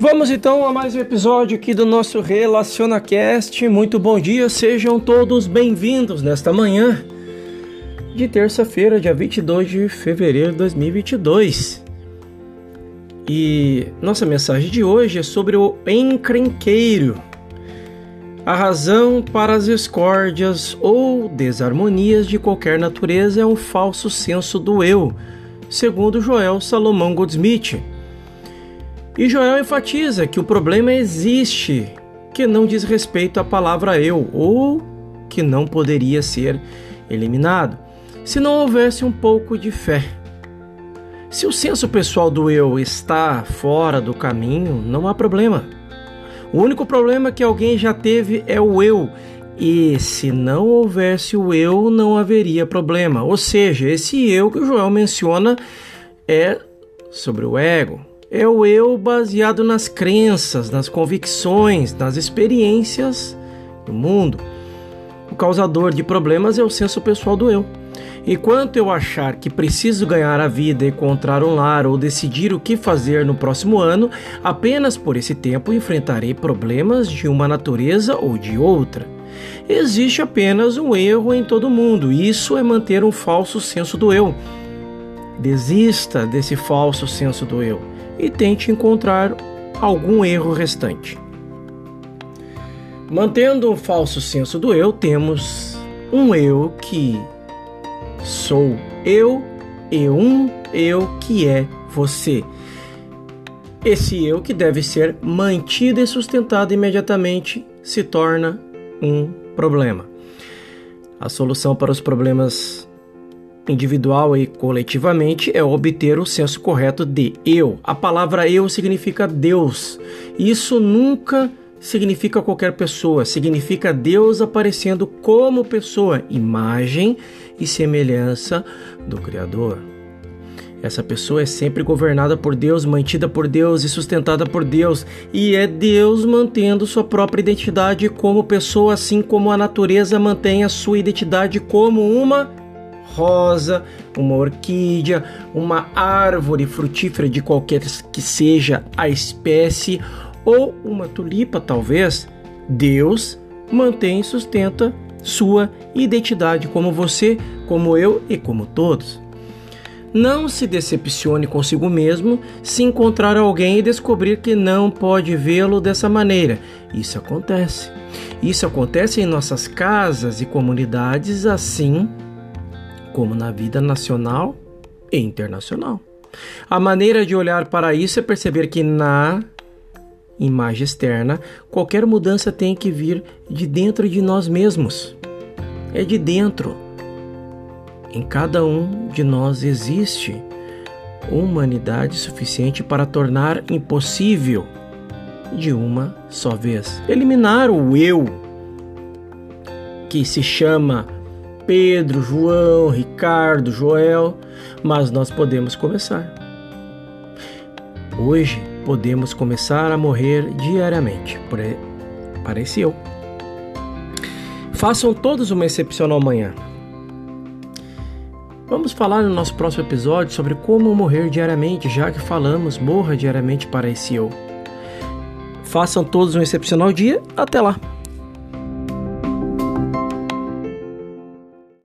Vamos então a mais um episódio aqui do nosso RelacionaCast. Muito bom dia, sejam todos bem-vindos nesta manhã de terça-feira, dia 22 de fevereiro de 2022. E nossa mensagem de hoje é sobre o encrenqueiro. A razão para as discórdias ou desarmonias de qualquer natureza é um falso senso do eu, segundo Joel Salomão Goldsmith. E Joel enfatiza que o problema existe, que não diz respeito à palavra eu, ou que não poderia ser eliminado, se não houvesse um pouco de fé. Se o senso pessoal do eu está fora do caminho, não há problema. O único problema que alguém já teve é o eu. E se não houvesse o eu, não haveria problema. Ou seja, esse eu que o Joel menciona é sobre o ego. É o eu baseado nas crenças, nas convicções, nas experiências do mundo. O causador de problemas é o senso pessoal do eu. Enquanto eu achar que preciso ganhar a vida, encontrar um lar ou decidir o que fazer no próximo ano, apenas por esse tempo enfrentarei problemas de uma natureza ou de outra. Existe apenas um erro em todo mundo, e isso é manter um falso senso do eu. Desista desse falso senso do eu e tente encontrar algum erro restante. Mantendo um falso senso do eu, temos um eu que Sou eu e um eu que é você. Esse eu que deve ser mantido e sustentado imediatamente se torna um problema. A solução para os problemas individual e coletivamente é obter o senso correto de eu. A palavra eu significa Deus. Isso nunca significa qualquer pessoa, significa Deus aparecendo como pessoa, imagem e semelhança do Criador. Essa pessoa é sempre governada por Deus, mantida por Deus e sustentada por Deus, e é Deus mantendo sua própria identidade como pessoa, assim como a natureza mantém a sua identidade como uma rosa, uma orquídea, uma árvore frutífera de qualquer que seja a espécie ou uma tulipa, talvez, Deus mantém e sustenta sua identidade como você, como eu e como todos. Não se decepcione consigo mesmo se encontrar alguém e descobrir que não pode vê-lo dessa maneira. Isso acontece. Isso acontece em nossas casas e comunidades, assim como na vida nacional e internacional. A maneira de olhar para isso é perceber que na imagem externa, qualquer mudança tem que vir de dentro de nós mesmos. É de dentro. Em cada um de nós existe humanidade suficiente para tornar impossível de uma só vez. Eliminar o eu, que se chama Pedro, João, Ricardo, Joel, mas nós podemos começar. Hoje podemos começar a morrer diariamente. Parece eu. Façam todos uma excepcional manhã. Vamos falar no nosso próximo episódio sobre como morrer diariamente, já que falamos morra diariamente para esse eu. Façam todos um excepcional dia. Até lá!